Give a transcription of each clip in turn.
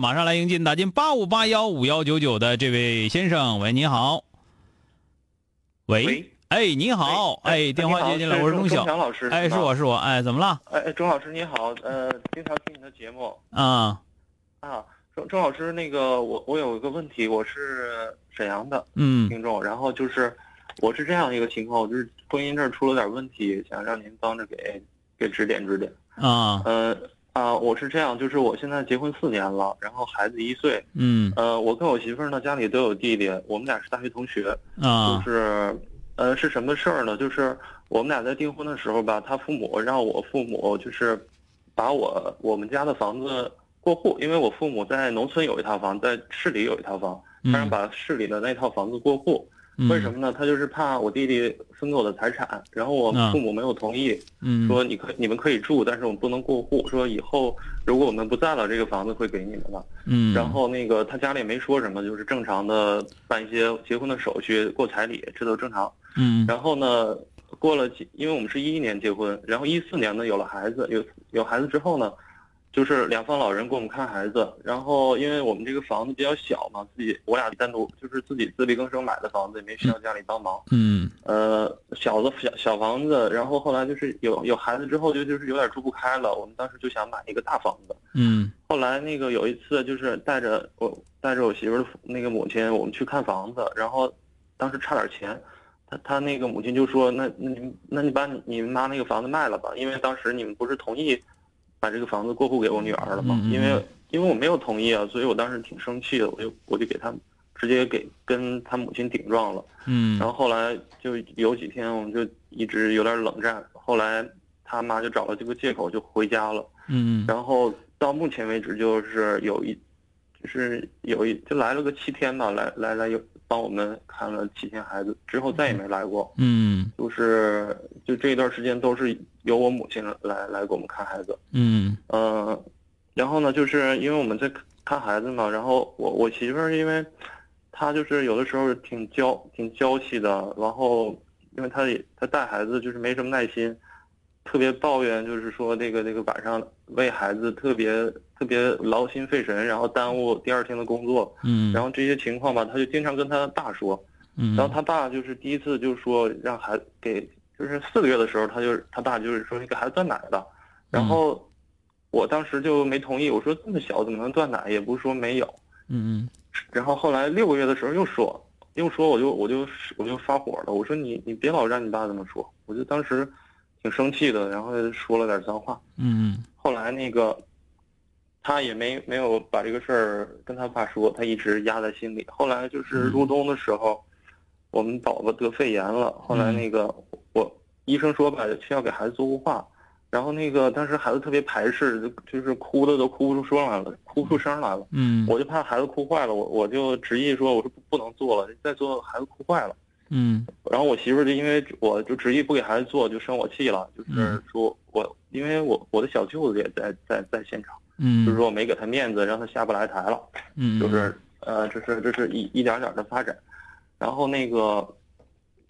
马上来迎进打进八五八幺五幺九九的这位先生，喂，你好。喂，喂哎，你好，哎，电话接进来，我是钟晓钟，强老师，哎，是我是我，哎，怎么了？哎，哎钟老师你好，呃，经常听你的节目啊，啊。钟钟老师，那个我我有一个问题，我是沈阳的嗯听众，然后就是我是这样一个情况，我就是婚姻这儿出了点问题，想让您帮着给给指点指点。啊，呃啊，我是这样，就是我现在结婚四年了，然后孩子一岁，嗯呃，我跟我媳妇儿呢家里都有弟弟，我们俩是大学同学，啊就是，呃，是什么事儿呢？就是我们俩在订婚的时候吧，他父母让我父母就是把我我们家的房子过户，因为我父母在农村有一套房，在市里有一套房，他让嗯，把市里的那套房子过户。为什么呢？他就是怕我弟弟分给我的财产，然后我啊父母没有同意，嗯说你可你们可以住，但是我们不能过户，说以后如果我们不在了，这个房子会给你们的。嗯，然后那个他家里也没说什么，就是正常的办一些结婚的手续，过彩礼，这都正常。嗯然后呢，过了几，因为我们是一一年结婚，然后一四年呢有了孩子，有有孩子之后呢，就是两方老人给我们看孩子。然后因为我们这个房子比较小嘛，自己我俩单独就是自己自力更生买的房子，也没需要家里帮忙。嗯呃，小的小小房子，然后后来就是有有孩子之后就就是有点住不开了，我们当时就想买一个大房子。嗯后来那个有一次就是带着我带着我媳妇儿的那个母亲，我们去看房子，然后当时差点钱，他他那个母亲就说，那那你那你把你你妈那个房子卖了吧，因为当时你们不是同意把这个房子过户给我女儿了吗？嗯嗯嗯因为因为我没有同意啊，所以我当时挺生气的，我就我就给他直接给跟他母亲顶撞了。嗯，然后后来就有几天我们就一直有点冷战，后来他妈就找了这个借口就回家了。嗯然后到目前为止，就是有一，就是有一就来了个七天吧，来来来有帮我们看了七天孩子，之后再也没来过。嗯就是就这一段时间都是由我母亲来来给我们看孩子。嗯嗯，然后呢，就是因为我们在看孩子嘛，然后我我媳妇儿因为她就是有的时候挺娇挺娇气的，然后因为她也她带孩子就是没什么耐心，特别抱怨，就是说那个那个晚上为孩子特别特别劳心费神，然后耽误第二天的工作，嗯，然后这些情况吧，他就经常跟她爸说，嗯，然后他爸就是第一次就是说让孩子给，就是四个月的时候，他就是他爸就是说你给孩子断奶吧，然后我当时就没同意，我说这么小怎么能断奶？也不是说没有。嗯然后后来六个月的时候又说，又说我就我就我就发火了，我说你你别老让你爸这么说，我就当时挺生气的，然后说了点脏话。嗯后来那个他也没没有把这个事儿跟他爸说，他一直压在心里。后来就是入冬的时候，我们宝宝得肺炎了，后来那个我医生说吧，需要给孩子做雾化，然后那个当时孩子特别排斥，就就是哭的都哭不出声来了，哭不出声来了。嗯我就怕孩子哭坏了，我我就执意说我说不不能做了，再做孩子哭坏了。嗯。然后我媳妇儿就因为我就执意不给孩子做，就生我气了，就是嗯。说我因为我我的小舅子也在在在现场，嗯，就是说我没给他面子，让他下不来台了，嗯。就是呃这是这是一一点点的发展，然后那个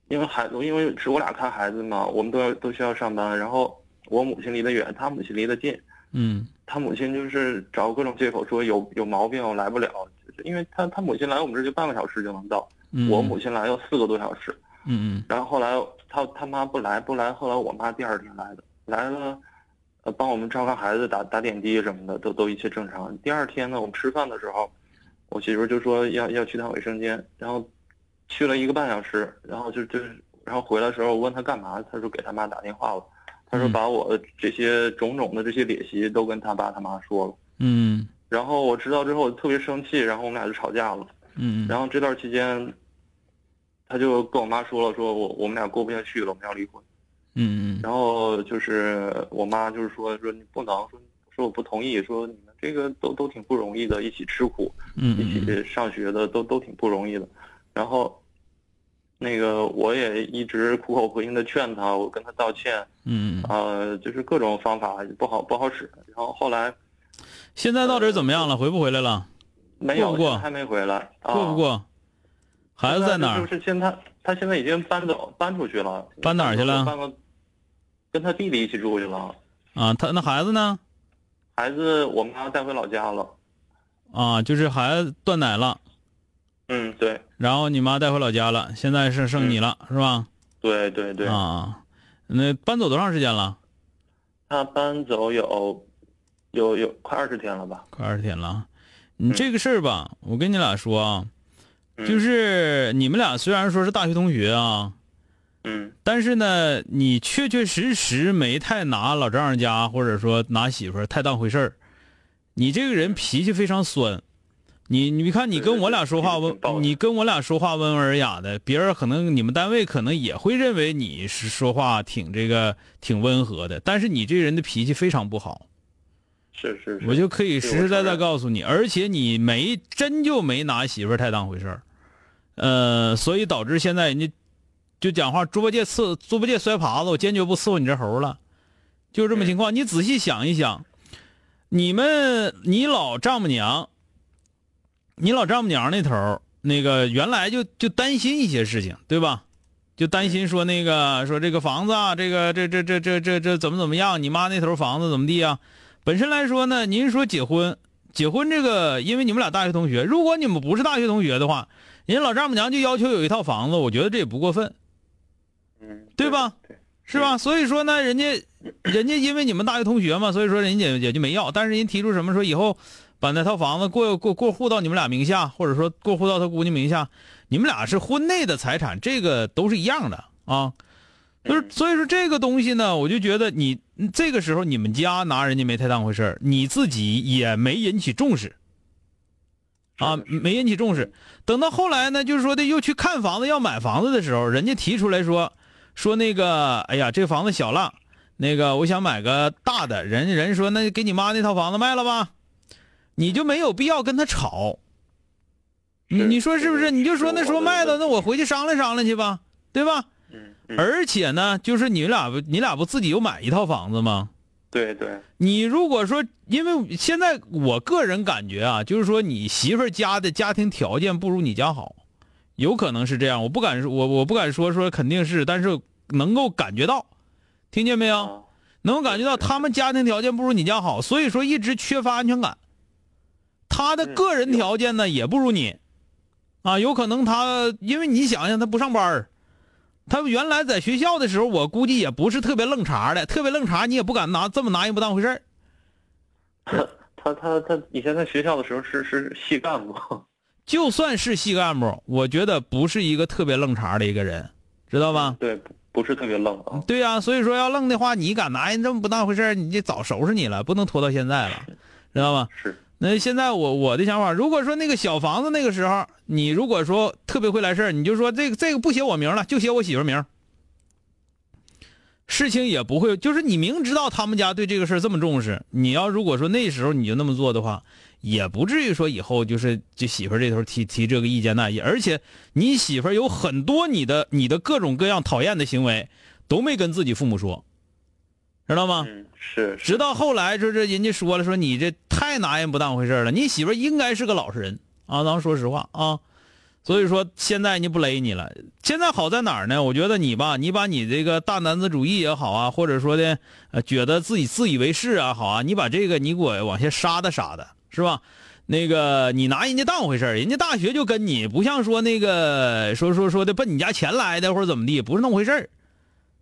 因为孩子因为是我俩看孩子嘛，我们都要都需要上班，然后我母亲离得远，他母亲离得近，嗯。他母亲就是找各种借口说有有毛病我来不了，就是因为他他母亲来我们这就半个小时就能到，嗯，我母亲来要四个多小时。嗯然后后来他他妈不来不来，后来我妈第二天来的，来了，呃，帮我们照看孩子、打打点滴什么的，都都一切正常。第二天呢，我们吃饭的时候，我媳妇就说要要去趟卫生间，然后去了一个半小时，然后就就是，然后回来的时候我问他干嘛，他说给他妈打电话了，他说把我这些种种的这些劣习都跟他爸他妈说了。嗯然后我知道之后我特别生气，然后我们俩就吵架了。嗯然后这段期间，他就跟我妈说了，说我我们俩过不下去了，我们要离婚。嗯嗯然后就是我妈就是说说你不能说说我不同意，说你们这个都都挺不容易的，一起吃苦，嗯一起上学的都都挺不容易的。然后那个我也一直苦口婆心的劝他，我跟他道歉，嗯嗯。呃，就是各种方法不好不好使。然后后来现在到底怎么样了？回不回来了？没有，过不过还没回来，啊、过不过？孩子在哪儿？就是现在他现在已经搬走搬出去了，搬哪儿去了搬到跟他弟弟一起住去了。啊，他那孩子呢？孩子我妈带回老家了。啊，就是孩子断奶了，嗯，对然后你妈带回老家了，现在是剩你了，是吧？对对对，啊，那搬走多长时间了？他搬走有有有快二十天了吧？快二十天了。你这个事儿吧，我跟你俩说啊，嗯就是你们俩虽然说是大学同学啊，嗯但是呢，你确确实实没太拿老丈人家或者说拿媳妇儿太当回事儿。你这个人脾气非常酸，你你看你跟我俩说话温你跟我俩说话温文尔雅的，别人可能你们单位可能也会认为你是说话挺这个挺温和的，但是你这人的脾气非常不好。是是是，我就可以实实在在告诉你，而且你没真就没拿媳妇儿太当回事儿，呃，所以导致现在人家就讲话，猪八戒伺猪八戒摔耙子，我坚决不伺候你这猴了，就是这么情况。你仔细想一想，你们你老丈母娘，你老丈母娘那头儿那个原来就就担心一些事情，对吧？就担心说那个说这个房子啊，这个这这这这这这怎么怎么样？你妈那头房子怎么地啊？本身来说呢，您说结婚，结婚这个，因为你们俩大学同学，如果你们不是大学同学的话，人家老丈母娘就要求有一套房子，我觉得这也不过分，嗯，对吧？对，是吧？所以说呢，人家，人家因为你们大学同学嘛，所以说人家也也就没要，但是人提出什么说以后把那套房子过过过户到你们俩名下，或者说过户到他姑娘名下，你们俩是婚内的财产，这个都是一样的啊。就是所以说这个东西呢，我就觉得你这个时候你们家拿人家没太当回事儿，你自己也没引起重视，啊，没引起重视。等到后来呢，就是说的又去看房子要买房子的时候，人家提出来说说那个，哎呀，这房子小了，那个我想买个大的，人人说那给你妈那套房子卖了吧，你就没有必要跟他吵。你你说是不是？你就说那说卖了，那我回去商量商量去吧，对吧？嗯嗯，而且呢，就是你俩不，你俩不自己又买一套房子吗？对对，你如果说，因为现在我个人感觉啊，就是说你媳妇儿家的家庭条件不如你家好，有可能是这样。我不敢说，我我不敢说说肯定是，但是能够感觉到，听见没有？啊，能够感觉到他们家庭条件不如你家好，所以说一直缺乏安全感。他的嗯个人条件呢也不如你，啊，有可能他因为你想想他不上班儿他们原来在学校的时候，我估计也不是特别愣茬的，特别愣茬你也不敢拿这么拿人不当回事儿。他他他他以前在学校的时候是是系干部，就算是系干部，我觉得不是一个特别愣茬的一个人，知道吧？对，不不是特别愣啊，对呀、所以说要愣的话，你敢拿人这么不当回事儿，你就早收拾你了，不能拖到现在了，知道吧？是，那现在我我的想法，如果说那个小房子那个时候，你如果说特别会来事儿，你就说这个这个不写我名了，就写我媳妇儿名。事情也不会，就是你明知道他们家对这个事儿这么重视，你要如果说那时候你就那么做的话，也不至于说以后就是就媳妇儿这头提提这个意见那意，而且你媳妇儿有很多你的你的各种各样讨厌的行为都没跟自己父母说，知道吗？嗯是，是直到后来，这这人家说了，说你这太拿人不当回事儿了。你媳妇儿应该是个老实人啊，咱们说实话啊。所以说现在人家不勒你了。现在好在哪儿呢？我觉得你吧，你把你这个大男子主义也好啊，或者说的呃觉得自己自以为是啊好啊，你把这个你给我往下杀的杀的，是吧？那个你拿人家当回事儿，人家大学就跟你不像说那个说说说的奔你家钱来的或者怎么地，不是那么回事儿，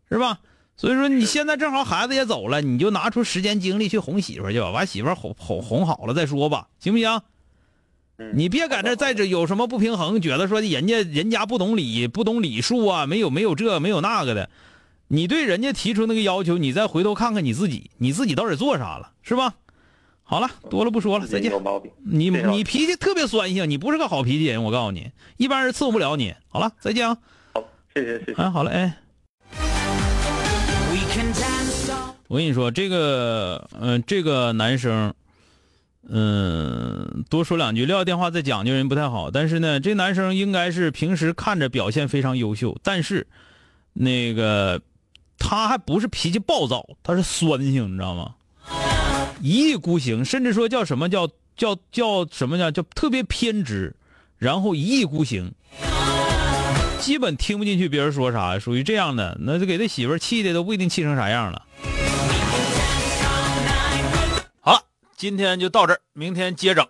是吧？所以说你现在正好孩子也走了，你就拿出时间精力去哄媳妇儿去吧，把媳妇儿哄哄哄好了再说吧，行不行？嗯，你别在这在这有什么不平衡，觉得说人家人家不懂礼不懂礼数啊，没有没有这没有那个的，你对人家提出那个要求，你再回头看看你自己，你自己到底做啥了，是吧？好了，多了不说了，再见。你你脾气特别酸性，你不是个好脾气人，我告诉你，一般人伺候不了你。好了，再见啊！好，谢谢谢谢。哎，好了，哎。我跟你说，这个，嗯、这个男生，嗯、多说两句，撂电话再讲究人不太好。但是呢，这男生应该是平时看着表现非常优秀，但是，那个他还不是脾气暴躁，他是酸性，你知道吗？一意孤行，甚至说叫什么叫叫叫什么叫叫特别偏执，然后一意孤行。基本听不进去别人说啥，属于这样的，那就给他媳妇气的都不一定气成啥样了。今天就到这儿，明天接着。